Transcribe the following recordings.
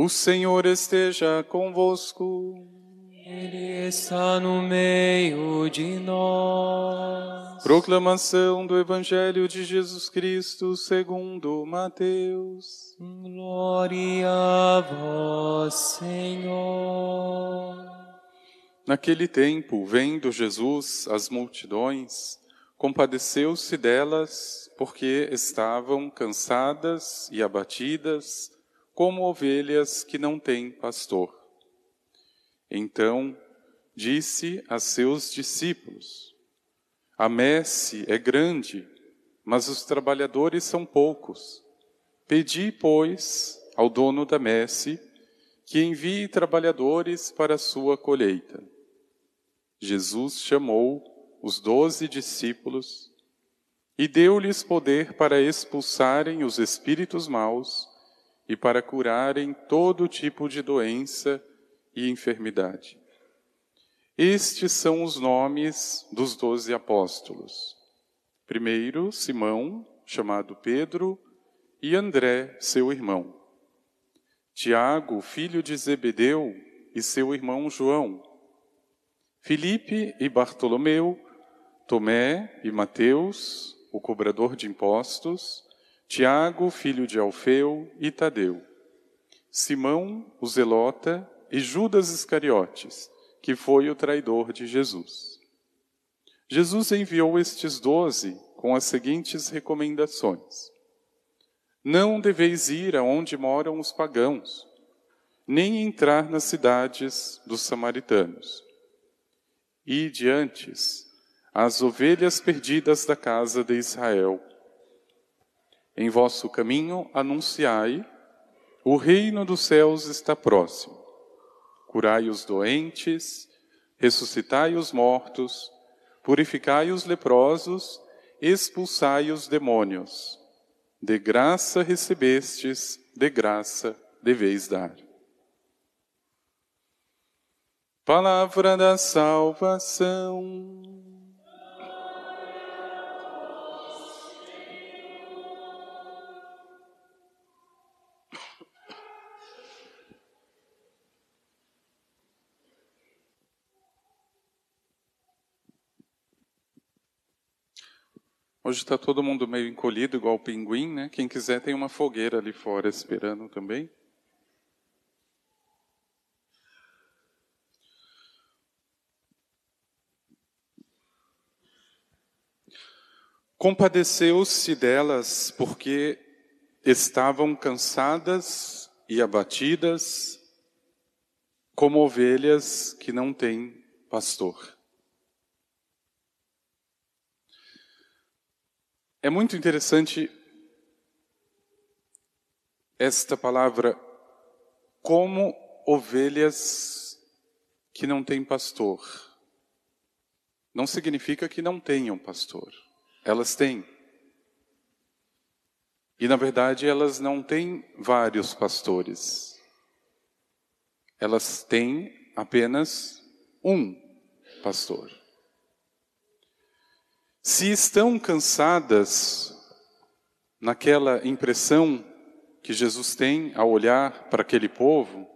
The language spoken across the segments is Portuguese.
O Senhor esteja convosco. Ele está no meio de nós. Proclamação do Evangelho de Jesus Cristo segundo Mateus. Glória a vós, Senhor. Naquele tempo, vendo Jesus as multidões, compadeceu-se delas, porque estavam cansadas e abatidas, como ovelhas que não têm pastor. Então disse a seus discípulos: A messe é grande, mas os trabalhadores são poucos. Pedi, pois, ao dono da messe que envie trabalhadores para a sua colheita. Jesus chamou os doze discípulos e deu-lhes poder para expulsarem os espíritos maus e para curarem todo tipo de doença e enfermidade. Estes são os nomes dos doze apóstolos. Primeiro, Simão, chamado Pedro, e André, seu irmão. Tiago, filho de Zebedeu, e seu irmão João. Filipe e Bartolomeu, Tomé e Mateus, o cobrador de impostos, Tiago, filho de Alfeu, e Tadeu, Simão, o zelota, e Judas Iscariotes, que foi o traidor de Jesus. Jesus enviou estes doze com as seguintes recomendações: Não deveis ir aonde moram os pagãos, nem entrar nas cidades dos samaritanos. E diantes as ovelhas perdidas da casa de Israel. Em vosso caminho anunciai: o reino dos céus está próximo. Curai os doentes, ressuscitai os mortos, purificai os leprosos, expulsai os demônios. De graça recebestes, de graça deveis dar. Palavra da salvação. Hoje está todo mundo meio encolhido, igual o pinguim, né? Quem quiser tem uma fogueira ali fora esperando também. Compadeceu-se delas porque estavam cansadas e abatidas, como ovelhas que não têm pastor. É muito interessante esta palavra, como ovelhas que não têm pastor. Não significa que não tenham pastor. Elas têm. E na verdade elas não têm vários pastores. Elas têm apenas um pastor. Se estão cansadas naquela impressão que Jesus tem ao olhar para aquele povo,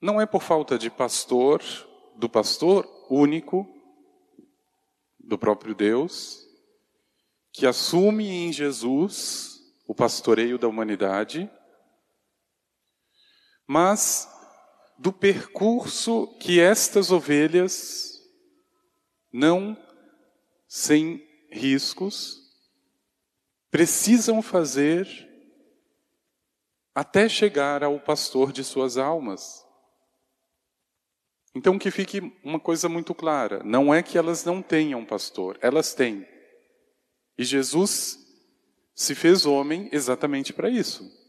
não é por falta de pastor, do pastor único, do próprio Deus, que assume em Jesus o pastoreio da humanidade, mas do percurso que estas ovelhas não sem riscos, precisam fazer até chegar ao pastor de suas almas. Então, que fique uma coisa muito clara: não é que elas não tenham pastor, elas têm. E Jesus se fez homem exatamente para isso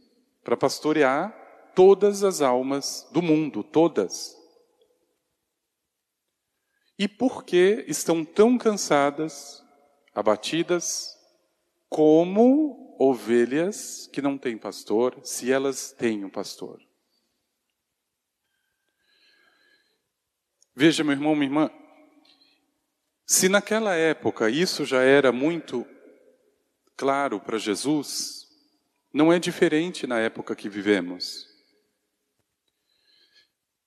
para pastorear todas as almas do mundo, todas. E por que estão tão cansadas, abatidas, como ovelhas que não têm pastor, se elas têm um pastor? Veja, meu irmão, minha irmã, se naquela época isso já era muito claro para Jesus, não é diferente na época que vivemos.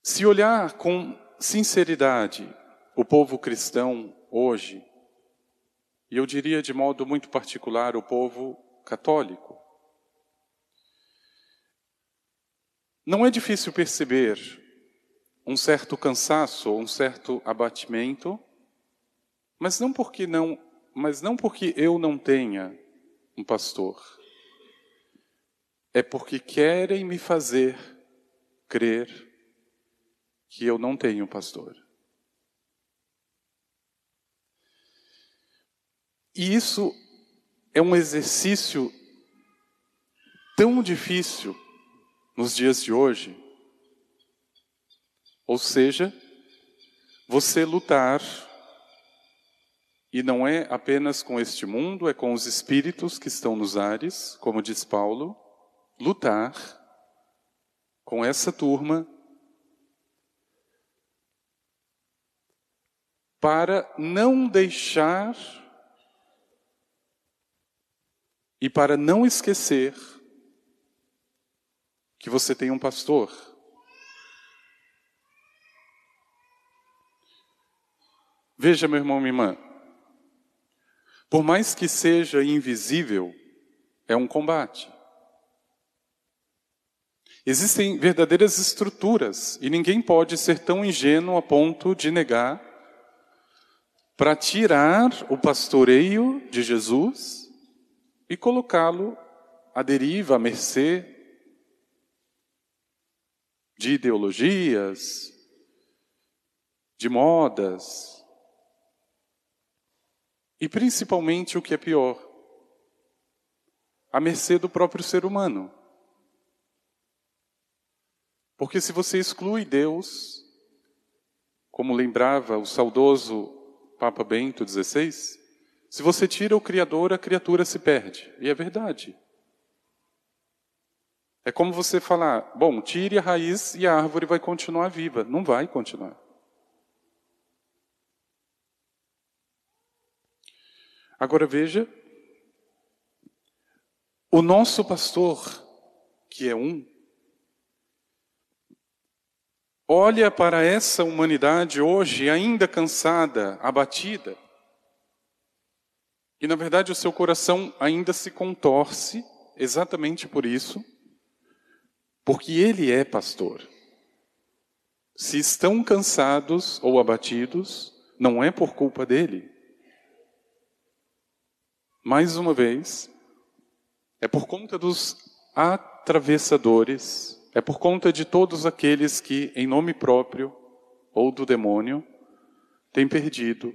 Se olhar com sinceridade o povo cristão hoje, e eu diria de modo muito particular o povo católico, não é difícil perceber um certo cansaço um certo abatimento, mas não porque não, mas não porque eu não tenha um pastor. É porque querem me fazer crer que eu não tenho pastor. E isso é um exercício tão difícil nos dias de hoje. Ou seja, você lutar, e não é apenas com este mundo, é com os espíritos que estão nos ares, como diz Paulo, lutar com essa turma para não deixar e para não esquecer que você tem um pastor. Veja, meu irmão, minha irmã, por mais que seja invisível, é um combate. Existem verdadeiras estruturas e ninguém pode ser tão ingênuo a ponto de negar para tirar o pastoreio de Jesus e colocá-lo à deriva, à mercê de ideologias, de modas, e principalmente o que é pior, à mercê do próprio ser humano. Porque se você exclui Deus, como lembrava o saudoso Papa Bento XVI, se você tira o Criador, a criatura se perde. E é verdade. É como você falar, bom, tire a raiz e a árvore vai continuar viva. Não vai continuar. Agora veja, o nosso pastor, que é um, olha para essa humanidade hoje ainda cansada, abatida, e na verdade o seu coração ainda se contorce exatamente por isso, porque ele é pastor. Se estão cansados ou abatidos, não é por culpa dele. Mais uma vez, é por conta dos atravessadores é por conta de todos aqueles que, em nome próprio ou do demônio, têm perdido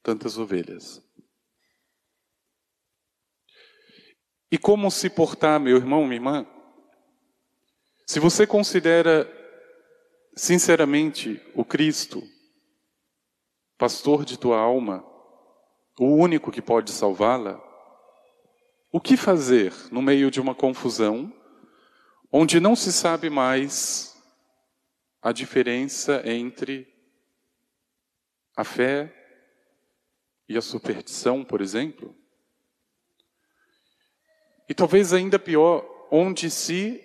tantas ovelhas. E como se portar, meu irmão, minha irmã? Se você considera sinceramente o Cristo, pastor de tua alma, o único que pode salvá-la, o que fazer no meio de uma confusão onde não se sabe mais a diferença entre a fé e a superstição, por exemplo. E talvez ainda pior, onde se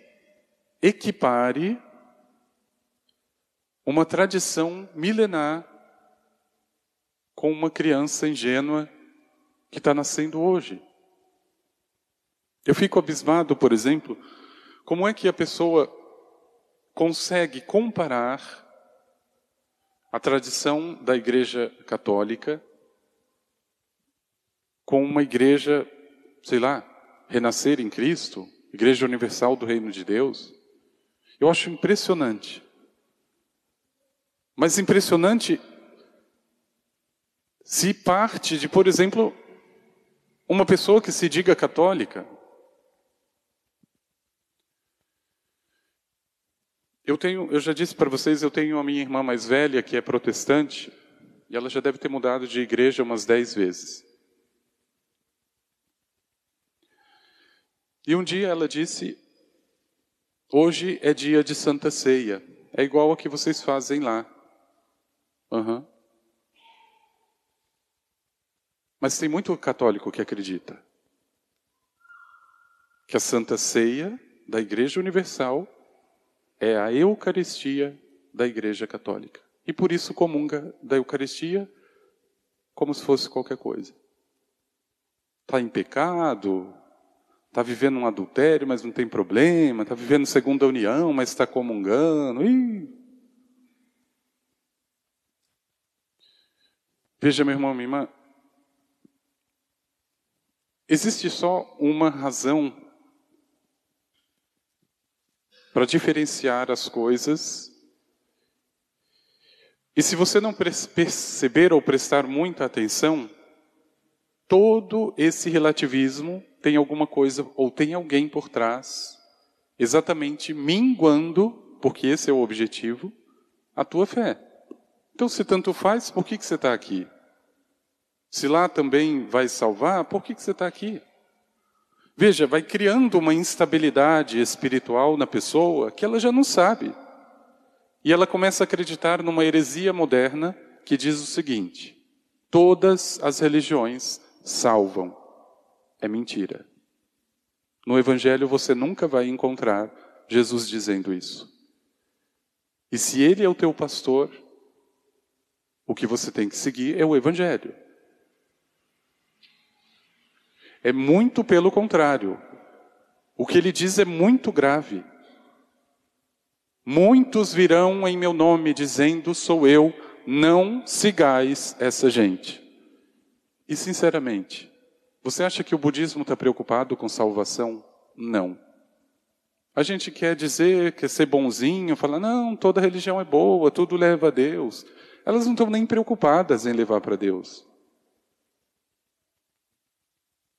equipare uma tradição milenar com uma criança ingênua que está nascendo hoje. Eu fico abismado, por exemplo, como é que a pessoa consegue comparar a tradição da Igreja Católica com uma igreja, sei lá, renascer em Cristo, Igreja Universal do Reino de Deus? Eu acho impressionante. Mas impressionante se parte de, por exemplo, uma pessoa que se diga católica, Eu tenho, eu já disse para vocês, eu tenho a minha irmã mais velha que é protestante e ela já deve ter mudado de igreja umas dez vezes. E um dia ela disse: hoje é dia de Santa Ceia, é igual a que vocês fazem lá. Uhum. Mas tem muito católico que acredita. que a Santa Ceia da Igreja Universal é a Eucaristia da Igreja Católica. E por isso comunga da Eucaristia como se fosse qualquer coisa. Está em pecado, está vivendo um adultério, mas não tem problema, está vivendo segunda união, mas está comungando. Ih. Veja, meu irmão, minha irmã, existe só uma razão para diferenciar as coisas. E se você não perceber ou prestar muita atenção, todo esse relativismo tem alguma coisa ou tem alguém por trás, exatamente minguando, porque esse é o objetivo, a tua fé. Então, se tanto faz, por que, que você está aqui? Se lá também vai salvar, por que, que você está aqui? Veja, vai criando uma instabilidade espiritual na pessoa que ela já não sabe. E ela começa a acreditar numa heresia moderna que diz o seguinte: todas as religiões salvam. É mentira. No Evangelho você nunca vai encontrar Jesus dizendo isso. E se ele é o teu pastor, o que você tem que seguir é o Evangelho. É muito pelo contrário. O que ele diz é muito grave. Muitos virão em meu nome dizendo: Sou eu, não sigais essa gente. E sinceramente, você acha que o budismo está preocupado com salvação? Não. A gente quer dizer, quer ser bonzinho, falar, não, toda religião é boa, tudo leva a Deus. Elas não estão nem preocupadas em levar para Deus.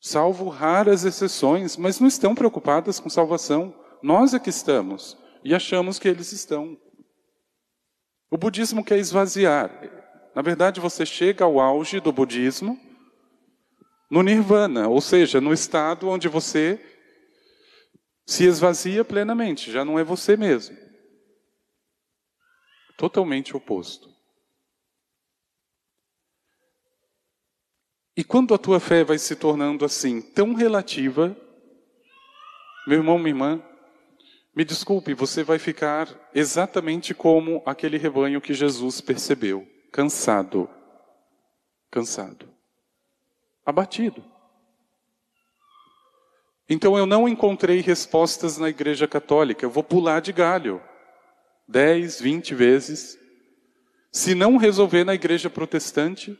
Salvo raras exceções, mas não estão preocupadas com salvação. Nós é que estamos e achamos que eles estão. O budismo quer esvaziar. Na verdade, você chega ao auge do budismo no nirvana, ou seja, no estado onde você se esvazia plenamente, já não é você mesmo. Totalmente oposto. E quando a tua fé vai se tornando assim, tão relativa, meu irmão, minha irmã, me desculpe, você vai ficar exatamente como aquele rebanho que Jesus percebeu, cansado. Cansado abatido. Então eu não encontrei respostas na Igreja Católica, eu vou pular de galho. Dez, vinte vezes. Se não resolver na Igreja Protestante,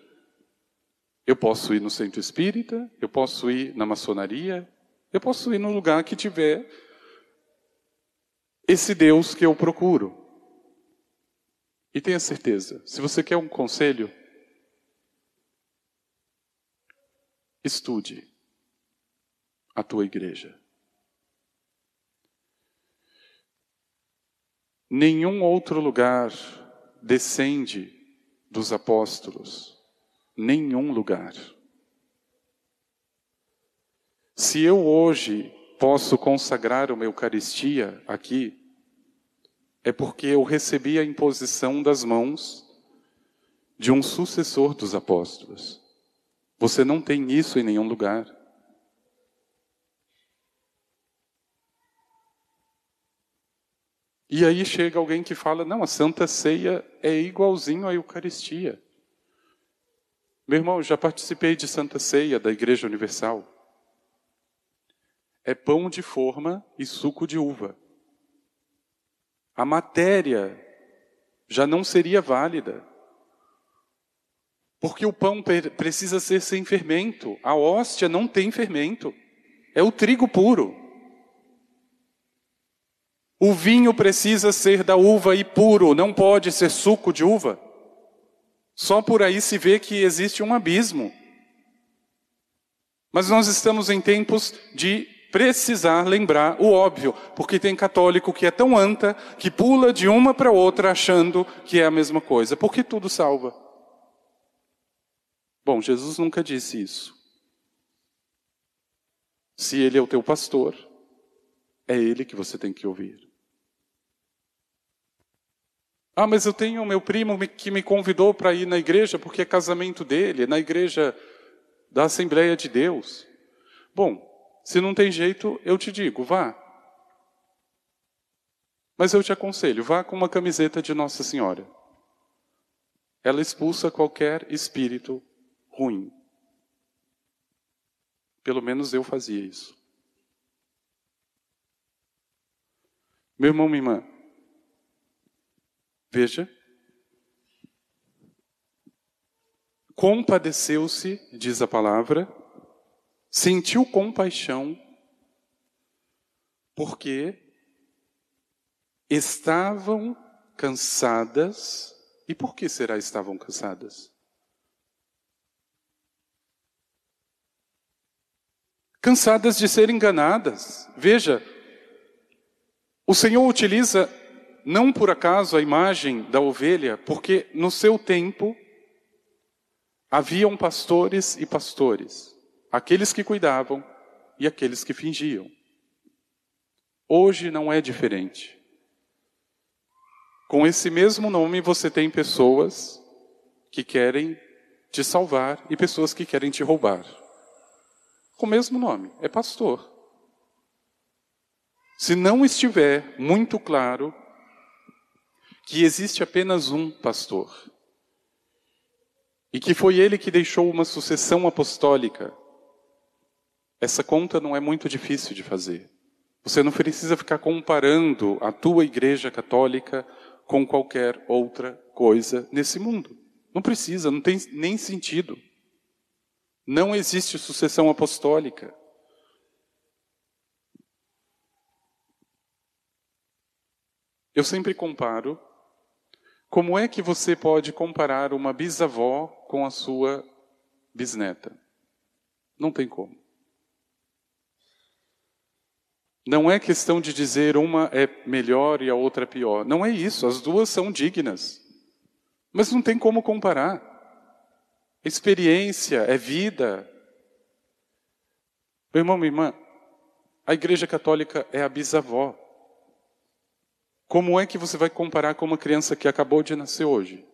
eu posso ir no Centro Espírita, eu posso ir na maçonaria, eu posso ir no lugar que tiver esse Deus que eu procuro. E tenha certeza, se você quer um conselho, estude a tua igreja. Nenhum outro lugar descende dos apóstolos, nenhum lugar. Se eu hoje posso consagrar uma Eucaristia aqui, é porque eu recebi a imposição das mãos de um sucessor dos apóstolos. Você não tem isso em nenhum lugar. E aí chega alguém que fala: não, a Santa Ceia é igualzinho à Eucaristia. Meu irmão, já participei de Santa Ceia da Igreja Universal. É pão de forma e suco de uva. A matéria já não seria válida. Porque o pão precisa ser sem fermento. A hóstia não tem fermento. É o trigo puro. O vinho precisa ser da uva e puro, não pode ser suco de uva. Só por aí se vê que existe um abismo. Mas nós estamos em tempos de precisar lembrar o óbvio, porque tem católico que é tão anta que pula de uma para outra achando que é a mesma coisa, porque tudo salva. Bom, Jesus nunca disse isso. Se ele é o teu pastor, é ele que você tem que ouvir. Ah, mas eu tenho meu primo que me convidou para ir na igreja porque é casamento dele, na igreja da Assembleia de Deus. Bom, Se não tem jeito, eu te digo, vá. Mas eu te aconselho, vá com uma camiseta de Nossa Senhora. Ela expulsa qualquer espírito ruim. Pelo menos eu fazia isso. Meu irmão, minha irmã, veja. Compadeceu-se, diz a palavra, sentiu compaixão, porque estavam cansadas. E por que será estavam cansadas? Cansadas de ser enganadas. Veja, o Senhor utiliza não por acaso a imagem da ovelha, porque no seu tempo haviam pastores e pastores, aqueles que cuidavam e aqueles que fingiam. Hoje não é diferente. Com esse mesmo nome você tem pessoas que querem te salvar e pessoas que querem te roubar. Com o mesmo nome, é pastor. Se não estiver muito claro que existe apenas um pastor, e que foi ele que deixou uma sucessão apostólica, essa conta não é muito difícil de fazer. Você não precisa ficar comparando a tua igreja católica com qualquer outra coisa nesse mundo. Não precisa, não tem nem sentido. Não existe sucessão apostólica. Eu sempre comparo. Como é que você pode comparar uma bisavó com a sua bisneta? Não tem como. Não é questão de dizer uma é melhor e a outra é pior. Não é isso. As duas são dignas. Mas não tem como comparar. Experiência é vida. Meu irmão, minha irmã, a Igreja Católica é a bisavó. Como é que você vai comparar com uma criança que acabou de nascer hoje?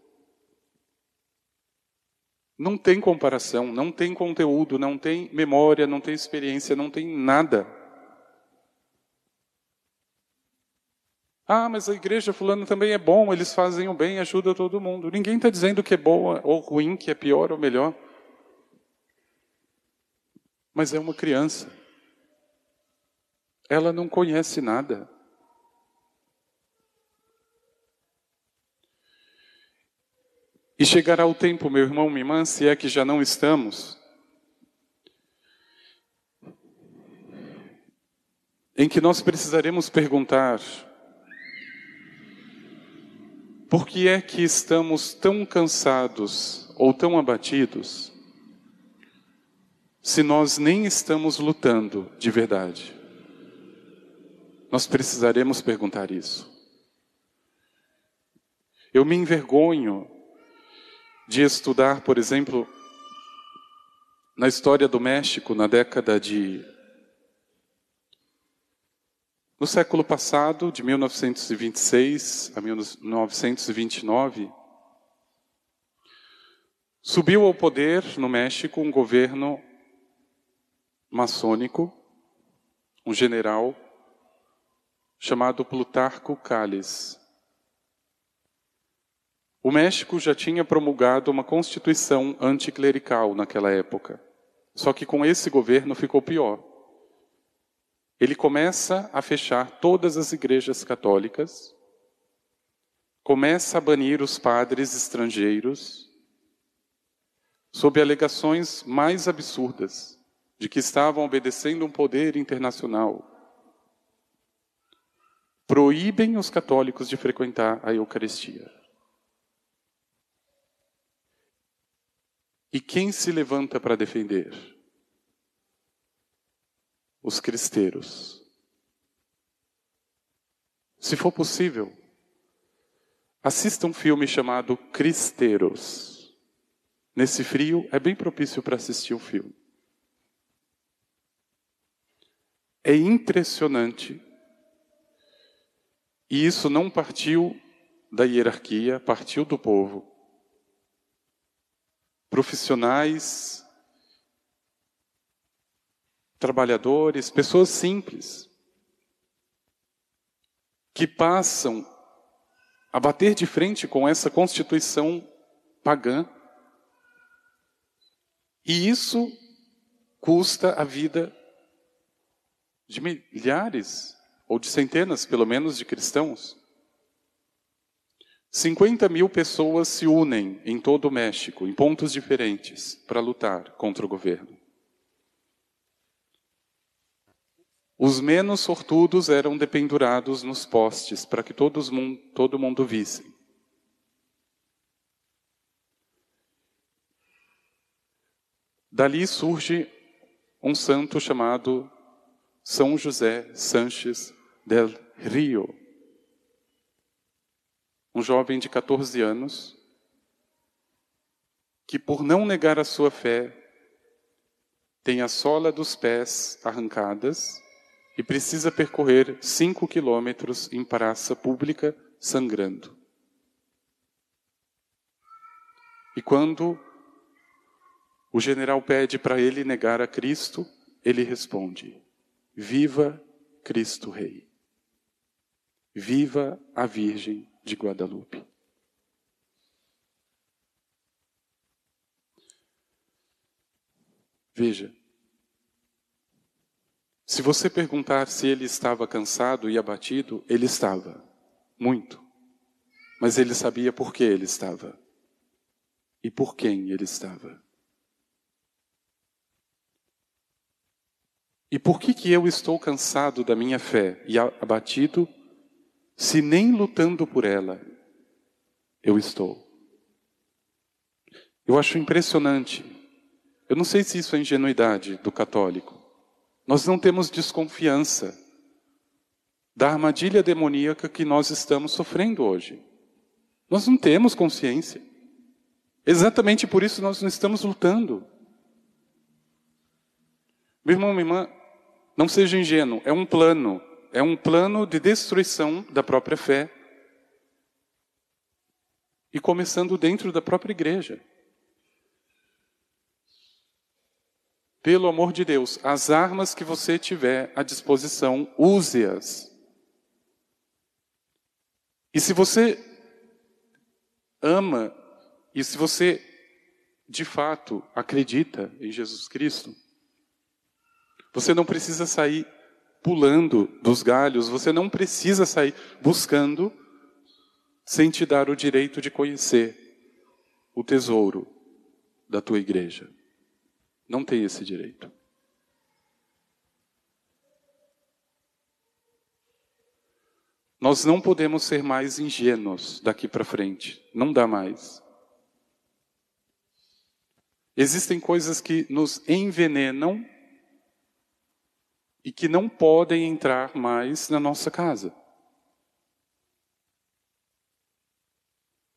Não tem comparação, não tem conteúdo, não tem memória, não tem experiência, não tem nada. Ah, mas a igreja fulano também é bom, eles fazem o bem, ajuda todo mundo. Ninguém está dizendo que é boa ou ruim, que é pior ou melhor. Mas é uma criança. Ela não conhece nada. E chegará o tempo, meu irmão, minha irmã, se é que já não estamos, em que nós precisaremos perguntar: por que é que estamos tão cansados ou tão abatidos, se nós nem estamos lutando de verdade? Nós precisaremos perguntar isso. Eu me envergonho de estudar, por exemplo, na história do México, na década de. No século passado, de 1926 a 1929, subiu ao poder no México um governo maçônico, um general chamado Plutarco Calles. O México já tinha promulgado uma constituição anticlerical naquela época. Só que com esse governo ficou pior. Ele começa a fechar todas as igrejas católicas, começa a banir os padres estrangeiros, sob alegações mais absurdas de que estavam obedecendo um poder internacional. Proíbem os católicos de frequentar a Eucaristia. E quem se levanta para defender? Os cristeiros. Se for possível, assista um filme chamado Cristeiros. Nesse frio, é bem propício para assistir o filme. É impressionante. E isso não partiu da hierarquia, partiu do povo profissionais trabalhadores, pessoas simples, que passam a bater de frente com essa constituição pagã. E isso custa a vida de milhares, ou de centenas, pelo menos, de cristãos. 50 mil pessoas se unem em todo o México, em pontos diferentes, para lutar contra o governo. Os menos sortudos eram dependurados nos postes para que todos, todo mundo visse. Dali surge um santo chamado São José Sanches del Rio. Um jovem de 14 anos que, por não negar a sua fé, tem a sola dos pés arrancadas e precisa percorrer cinco quilômetros em praça pública sangrando. E quando o general pede para ele negar a Cristo, ele responde: Viva Cristo Rei! Viva a Virgem de Guadalupe! Veja, se você perguntar se ele estava cansado e abatido, ele estava, muito. Mas ele sabia por que ele estava e por quem ele estava. E por que que eu estou cansado da minha fé e abatido, se nem lutando por ela eu estou? Eu acho impressionante. Eu não sei se isso é ingenuidade do católico. Nós não temos desconfiança da armadilha demoníaca que nós estamos sofrendo hoje. Nós não temos consciência. Exatamente por isso nós não estamos lutando. Meu irmão, minha irmã, não seja ingênuo, é um plano, é um plano de destruição da própria fé. E começando dentro da própria igreja. Pelo amor de Deus, as armas que você tiver à disposição, use-as. E se você ama, e se você de fato acredita em Jesus Cristo, você não precisa sair pulando dos galhos, você não precisa sair buscando sem te dar o direito de conhecer o tesouro da tua igreja. Não tem esse direito. Nós não podemos ser mais ingênuos daqui para frente. Não dá mais. Existem coisas que nos envenenam e que não podem entrar mais na nossa casa.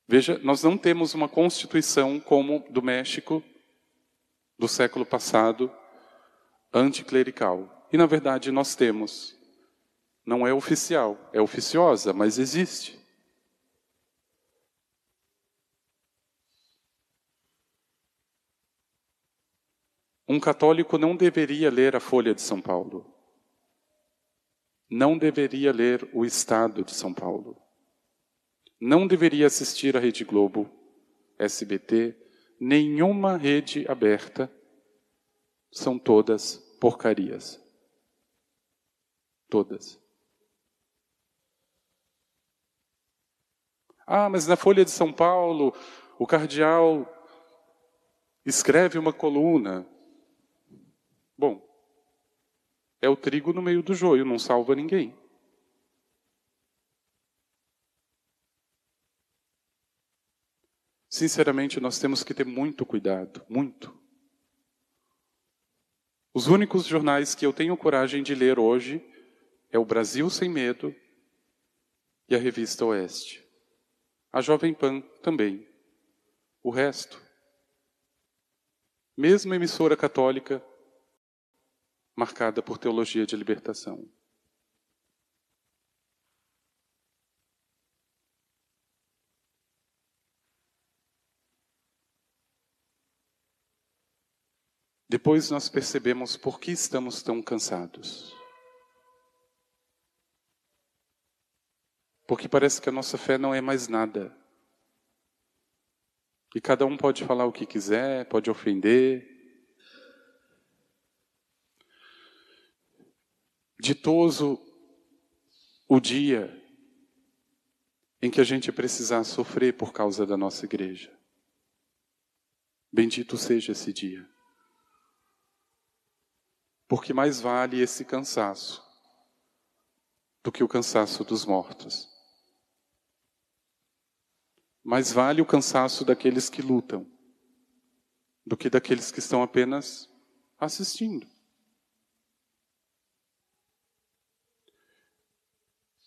Veja, nós não temos uma constituição como do México do século passado, anticlerical. E na verdade nós temos. Não é oficial, é oficiosa, mas existe. Um católico não deveria ler a Folha de São Paulo. Não deveria ler o Estado de São Paulo. Não deveria assistir à Rede Globo, SBT, nenhuma rede aberta, são todas porcarias. Todas. Ah, mas na Folha de São Paulo, o cardeal escreve uma coluna. Bom, é o trigo no meio do joio, não salva ninguém. Sinceramente, nós temos que ter muito cuidado, muito. Os únicos jornais que eu tenho coragem de ler hoje é o Brasil Sem Medo e a Revista Oeste. A Jovem Pan também. O resto, mesmo emissora católica, marcada por teologia de libertação. Depois nós percebemos por que estamos tão cansados. Porque parece que a nossa fé não é mais nada. E cada um pode falar o que quiser, pode ofender. Ditoso o dia em que a gente precisar sofrer por causa da nossa igreja. Bendito seja esse dia. Porque mais vale esse cansaço do que o cansaço dos mortos. Mais vale o cansaço daqueles que lutam do que daqueles que estão apenas assistindo.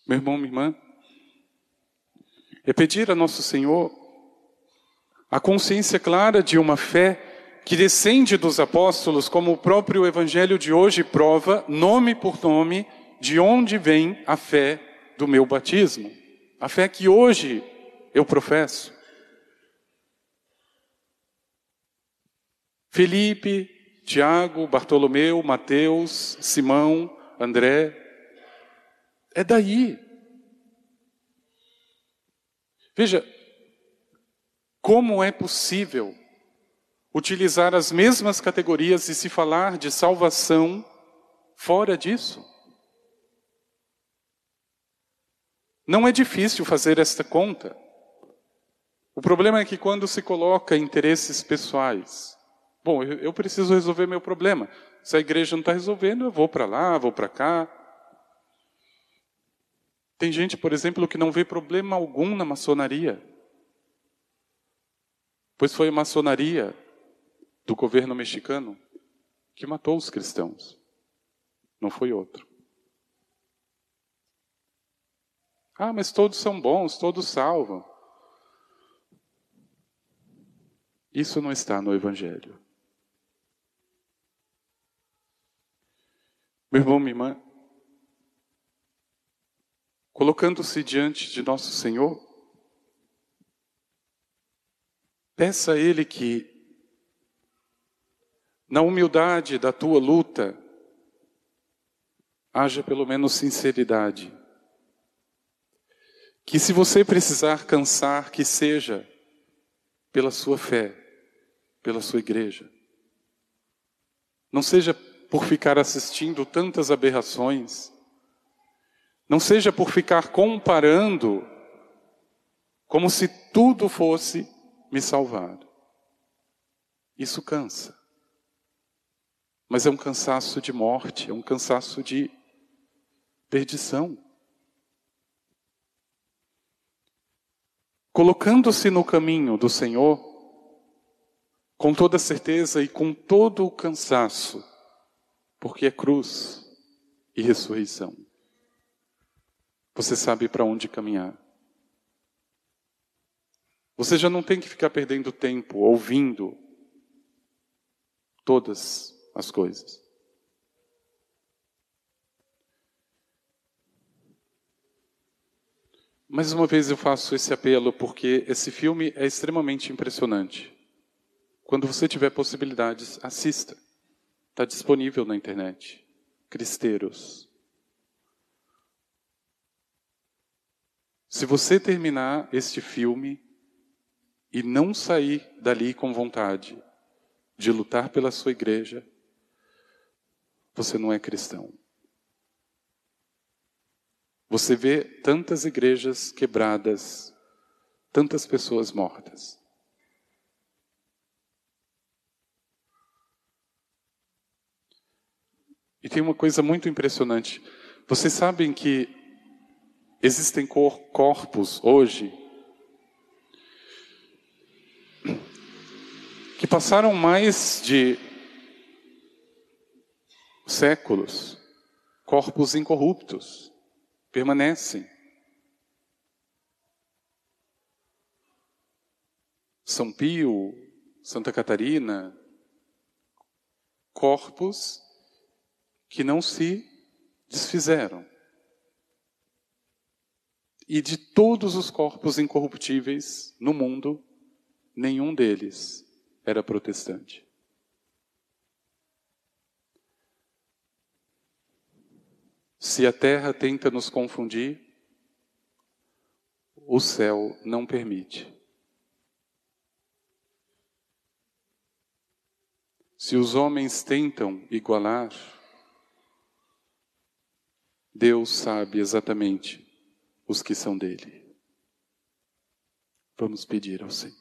Meu irmão, minha irmã, é pedir a Nosso Senhor a consciência clara de uma fé que descende dos apóstolos, como o próprio Evangelho de hoje prova, nome por nome, de onde vem a fé do meu batismo. A fé que hoje eu professo. Felipe, Tiago, Bartolomeu, Mateus, Simão, André. É daí. Veja, como é possível utilizar as mesmas categorias e se falar de salvação fora disso? Não é difícil fazer esta conta. O problema é que quando se coloca interesses pessoais, bom, eu preciso resolver meu problema. Se a igreja não está resolvendo, eu vou para lá, vou para cá. Tem gente, por exemplo, que não vê problema algum na maçonaria. Pois foi a maçonaria do governo mexicano que matou os cristãos. Não foi outro. Ah, mas todos são bons, todos salvam. Isso não está no Evangelho. Meu irmão, minha irmã, colocando-se diante de nosso Senhor, peça a Ele que, na humildade da tua luta, haja pelo menos sinceridade. Que se você precisar cansar, que seja pela sua fé, pela sua igreja. Não seja por ficar assistindo tantas aberrações, não seja por ficar comparando como se tudo fosse me salvar. Isso cansa. Mas é um cansaço de morte, é um cansaço de perdição. Colocando-se no caminho do Senhor, com toda certeza e com todo o cansaço, porque é cruz e ressurreição você sabe para onde caminhar. Você já não tem que ficar perdendo tempo ouvindo todas as coisas. Mais uma vez eu faço esse apelo porque esse filme é extremamente impressionante. Quando você tiver possibilidades, assista. Está disponível na internet. Cristeiros. Se você terminar este filme e não sair dali com vontade de lutar pela sua igreja, você não é cristão. Você vê tantas igrejas quebradas, tantas pessoas mortas. E tem uma coisa muito impressionante. Vocês sabem que Existem corpos hoje que passaram mais de séculos, corpos incorruptos, permanecem. São Pio, Santa Catarina, corpos que não se desfizeram. E de todos os corpos incorruptíveis no mundo, nenhum deles era protestante. Se a terra tenta nos confundir, o céu não permite. Se os homens tentam igualar, Deus sabe exatamente os que são dele. Vamos pedir ao Senhor.